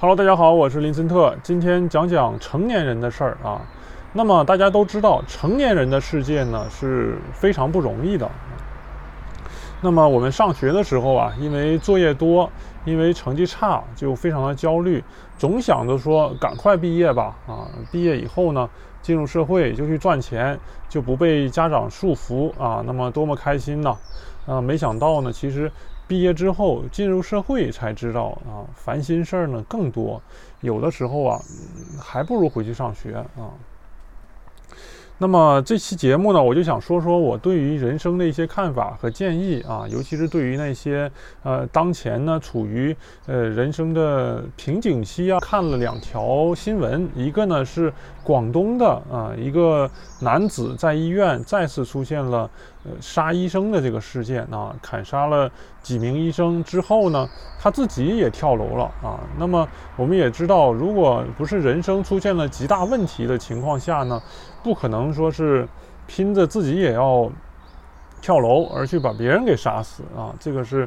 Hello，大家好，我是林森特，今天讲讲成年人的事儿啊。那么大家都知道，成年人的世界呢是非常不容易的。那么我们上学的时候啊，因为作业多，因为成绩差，就非常的焦虑，总想着说赶快毕业吧啊！毕业以后呢，进入社会就去赚钱，就不被家长束缚啊，那么多么开心呐！啊，没想到呢，其实。毕业之后进入社会才知道啊，烦心事儿呢更多，有的时候啊，还不如回去上学啊。那么这期节目呢，我就想说说我对于人生的一些看法和建议啊，尤其是对于那些呃当前呢处于呃人生的瓶颈期啊，看了两条新闻，一个呢是广东的啊一个男子在医院再次出现了呃杀医生的这个事件啊，砍杀了几名医生之后呢，他自己也跳楼了啊。那么我们也知道，如果不是人生出现了极大问题的情况下呢？不可能说是拼着自己也要跳楼而去把别人给杀死啊！这个是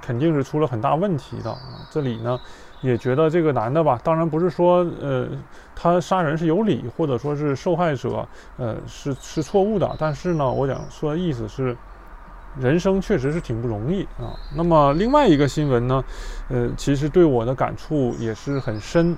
肯定是出了很大问题的啊！这里呢也觉得这个男的吧，当然不是说呃他杀人是有理，或者说是受害者呃是是错误的，但是呢，我想说的意思是，人生确实是挺不容易啊。那么另外一个新闻呢，呃，其实对我的感触也是很深。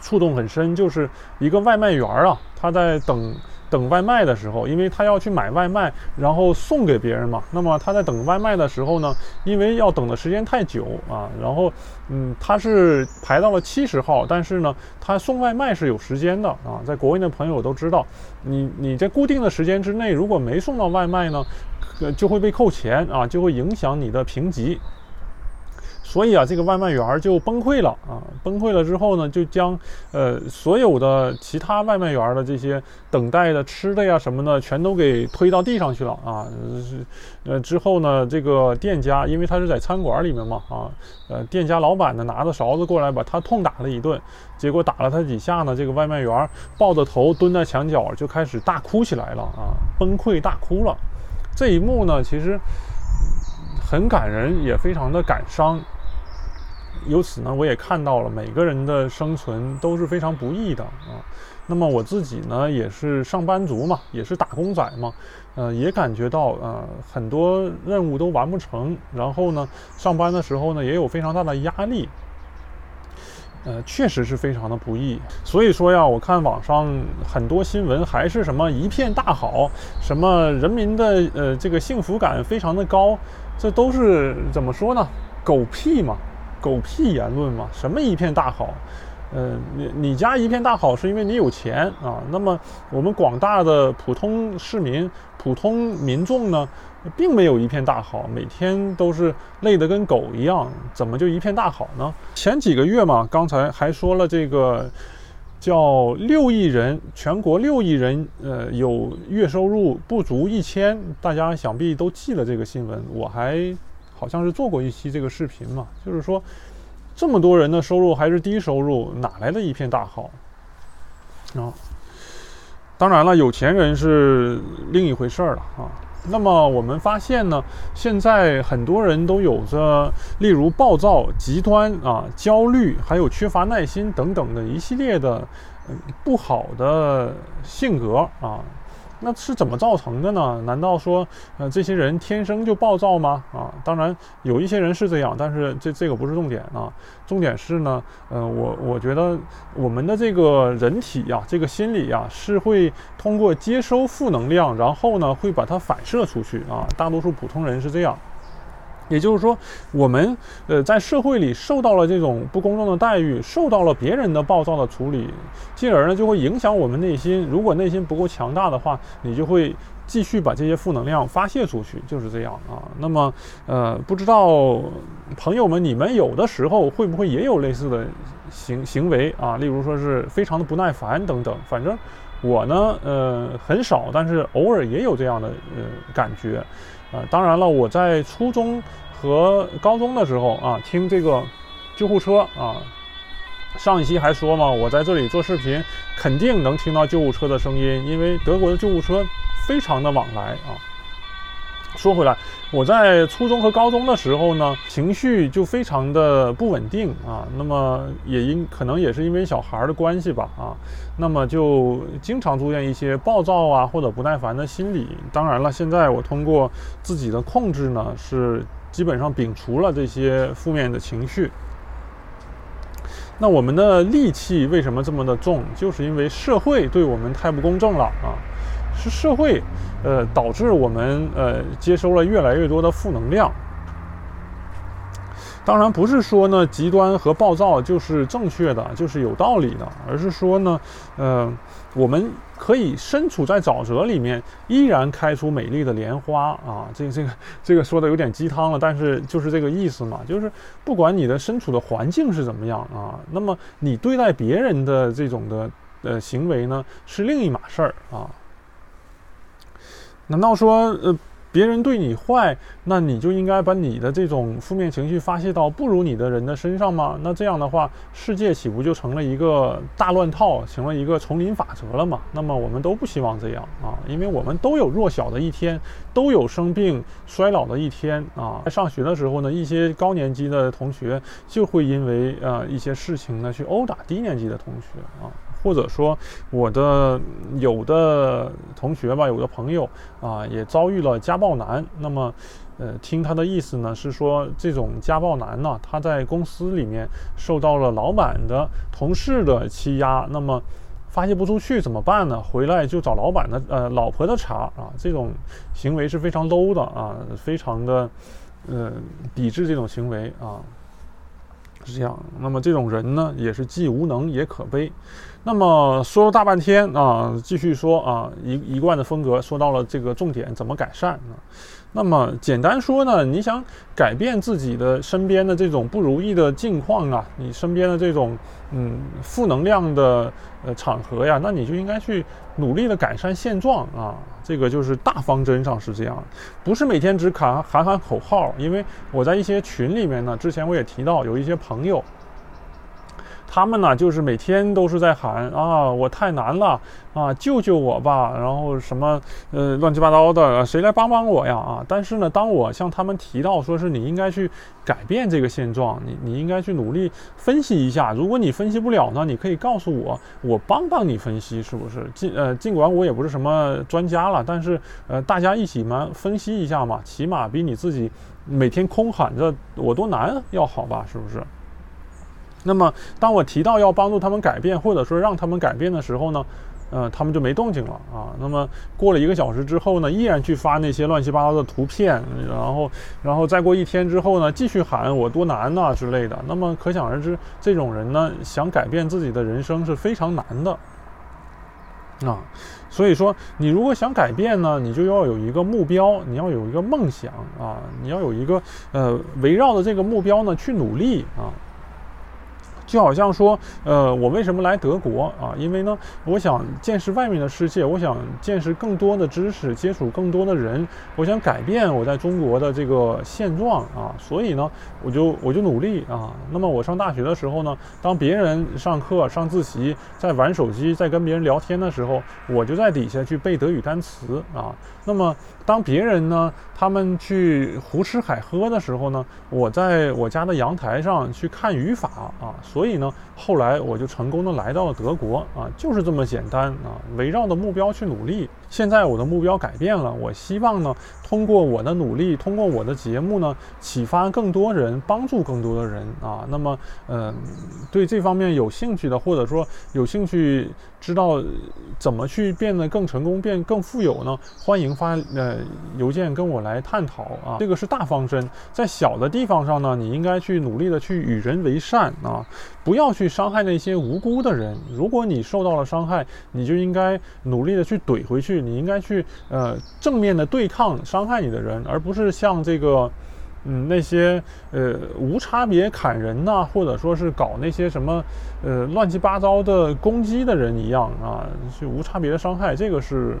触动很深，就是一个外卖员啊，他在等等外卖的时候，因为他要去买外卖，然后送给别人嘛。那么他在等外卖的时候呢，因为要等的时间太久啊，然后嗯，他是排到了七十号，但是呢，他送外卖是有时间的啊。在国内的朋友都知道，你你在固定的时间之内如果没送到外卖呢，就会被扣钱啊，就会影响你的评级。所以啊，这个外卖员就崩溃了啊！崩溃了之后呢，就将呃所有的其他外卖员的这些等待的吃的呀什么的，全都给推到地上去了啊！呃之后呢，这个店家因为他是在餐馆里面嘛啊，呃店家老板呢拿着勺子过来把他痛打了一顿，结果打了他几下呢，这个外卖员抱着头蹲在墙角就开始大哭起来了啊，崩溃大哭了。这一幕呢，其实很感人，也非常的感伤。由此呢，我也看到了每个人的生存都是非常不易的啊。那么我自己呢，也是上班族嘛，也是打工仔嘛，呃，也感觉到呃很多任务都完不成，然后呢，上班的时候呢，也有非常大的压力，呃，确实是非常的不易。所以说呀，我看网上很多新闻还是什么一片大好，什么人民的呃这个幸福感非常的高，这都是怎么说呢？狗屁嘛！狗屁言论嘛？什么一片大好？呃，你你家一片大好是因为你有钱啊。那么我们广大的普通市民、普通民众呢，并没有一片大好，每天都是累得跟狗一样，怎么就一片大好呢？前几个月嘛，刚才还说了这个叫六亿人，全国六亿人，呃，有月收入不足一千，大家想必都记了这个新闻，我还。好像是做过一期这个视频嘛，就是说，这么多人的收入还是低收入，哪来的一片大好？啊，当然了，有钱人是另一回事儿了啊。那么我们发现呢，现在很多人都有着例如暴躁、极端啊、焦虑，还有缺乏耐心等等的一系列的不好的性格啊。那是怎么造成的呢？难道说，呃，这些人天生就暴躁吗？啊，当然有一些人是这样，但是这这个不是重点啊。重点是呢，呃，我我觉得我们的这个人体呀，这个心理呀，是会通过接收负能量，然后呢，会把它反射出去啊。大多数普通人是这样。也就是说，我们呃在社会里受到了这种不公正的待遇，受到了别人的暴躁的处理，进而呢就会影响我们内心。如果内心不够强大的话，你就会继续把这些负能量发泄出去，就是这样啊。那么呃，不知道朋友们，你们有的时候会不会也有类似的行行为啊？例如说是非常的不耐烦等等。反正我呢，呃很少，但是偶尔也有这样的呃感觉。呃，当然了，我在初中和高中的时候啊，听这个救护车啊，上一期还说嘛，我在这里做视频，肯定能听到救护车的声音，因为德国的救护车非常的往来啊。说回来，我在初中和高中的时候呢，情绪就非常的不稳定啊。那么也因可能也是因为小孩的关系吧啊。那么就经常出现一些暴躁啊或者不耐烦的心理。当然了，现在我通过自己的控制呢，是基本上摒除了这些负面的情绪。那我们的戾气为什么这么的重？就是因为社会对我们太不公正了啊。是社会，呃，导致我们呃接收了越来越多的负能量。当然不是说呢极端和暴躁就是正确的，就是有道理的，而是说呢，呃，我们可以身处在沼泽里面，依然开出美丽的莲花啊！这个这个这个说的有点鸡汤了，但是就是这个意思嘛，就是不管你的身处的环境是怎么样啊，那么你对待别人的这种的呃行为呢，是另一码事儿啊。难道说，呃，别人对你坏，那你就应该把你的这种负面情绪发泄到不如你的人的身上吗？那这样的话，世界岂不就成了一个大乱套，成了一个丛林法则了吗？那么我们都不希望这样啊，因为我们都有弱小的一天，都有生病衰老的一天啊。在上学的时候呢，一些高年级的同学就会因为呃一些事情呢去殴打低年级的同学啊。或者说，我的有的同学吧，有的朋友啊，也遭遇了家暴男。那么，呃，听他的意思呢，是说这种家暴男呢，他在公司里面受到了老板的、同事的欺压，那么发泄不出去怎么办呢？回来就找老板的呃老婆的茬啊，这种行为是非常 low 的啊，非常的呃抵制这种行为啊。是这样，那么这种人呢，也是既无能也可悲。那么说了大半天啊，继续说啊，一一贯的风格，说到了这个重点，怎么改善呢？那么简单说呢，你想改变自己的身边的这种不如意的境况啊，你身边的这种嗯负能量的呃场合呀，那你就应该去努力的改善现状啊，这个就是大方针上是这样，不是每天只喊喊喊口号，因为我在一些群里面呢，之前我也提到有一些朋友。他们呢，就是每天都是在喊啊，我太难了啊，救救我吧！然后什么呃乱七八糟的，谁来帮帮我呀啊！但是呢，当我向他们提到说是你应该去改变这个现状，你你应该去努力分析一下。如果你分析不了呢，你可以告诉我，我帮帮你分析，是不是？尽呃尽管我也不是什么专家了，但是呃大家一起嘛分析一下嘛，起码比你自己每天空喊着我多难要好吧？是不是？那么，当我提到要帮助他们改变，或者说让他们改变的时候呢，呃，他们就没动静了啊。那么过了一个小时之后呢，依然去发那些乱七八糟的图片，然后，然后再过一天之后呢，继续喊我多难呐之类的。那么可想而知，这种人呢，想改变自己的人生是非常难的啊。所以说，你如果想改变呢，你就要有一个目标，你要有一个梦想啊，你要有一个呃，围绕着这个目标呢去努力啊。就好像说，呃，我为什么来德国啊？因为呢，我想见识外面的世界，我想见识更多的知识，接触更多的人，我想改变我在中国的这个现状啊。所以呢，我就我就努力啊。那么我上大学的时候呢，当别人上课上自习，在玩手机，在跟别人聊天的时候，我就在底下去背德语单词啊。那么当别人呢，他们去胡吃海喝的时候呢，我在我家的阳台上去看语法啊。所所以呢，后来我就成功的来到了德国啊，就是这么简单啊，围绕的目标去努力。现在我的目标改变了，我希望呢，通过我的努力，通过我的节目呢，启发更多人，帮助更多的人啊。那么，呃，对这方面有兴趣的，或者说有兴趣知道怎么去变得更成功、变更富有呢？欢迎发呃邮件跟我来探讨啊。这个是大方针，在小的地方上呢，你应该去努力的去与人为善啊。不要去伤害那些无辜的人。如果你受到了伤害，你就应该努力的去怼回去。你应该去呃正面的对抗伤害你的人，而不是像这个嗯那些呃无差别砍人呐，或者说是搞那些什么呃乱七八糟的攻击的人一样啊，去无差别的伤害，这个是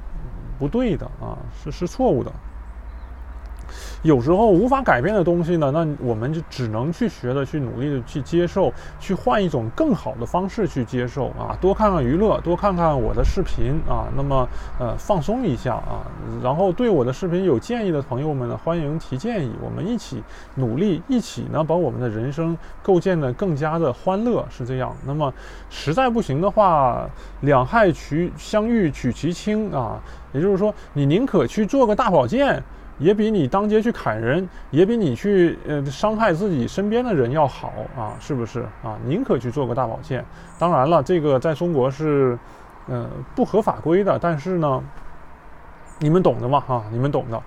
不对的啊，是是错误的。有时候无法改变的东西呢，那我们就只能去学的、去努力的去接受，去换一种更好的方式去接受啊。多看看娱乐，多看看我的视频啊，那么呃放松一下啊。然后对我的视频有建议的朋友们呢，欢迎提建议，我们一起努力，一起呢把我们的人生构建的更加的欢乐，是这样。那么实在不行的话，两害取相遇取其轻啊。也就是说，你宁可去做个大保健，也比你当街去砍人，也比你去呃伤害自己身边的人要好啊，是不是啊？宁可去做个大保健。当然了，这个在中国是呃不合法规的，但是呢，你们懂的嘛哈，你们懂的。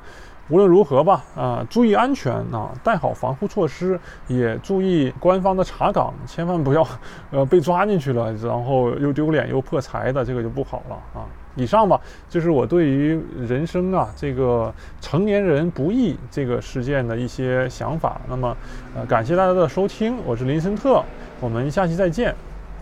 无论如何吧，啊，注意安全啊，带好防护措施，也注意官方的查岗，千万不要呃被抓进去了，然后又丢脸又破财的，这个就不好了啊。以上吧，就是我对于人生啊这个成年人不易这个事件的一些想法。那么，呃，感谢大家的收听，我是林森特，我们下期再见。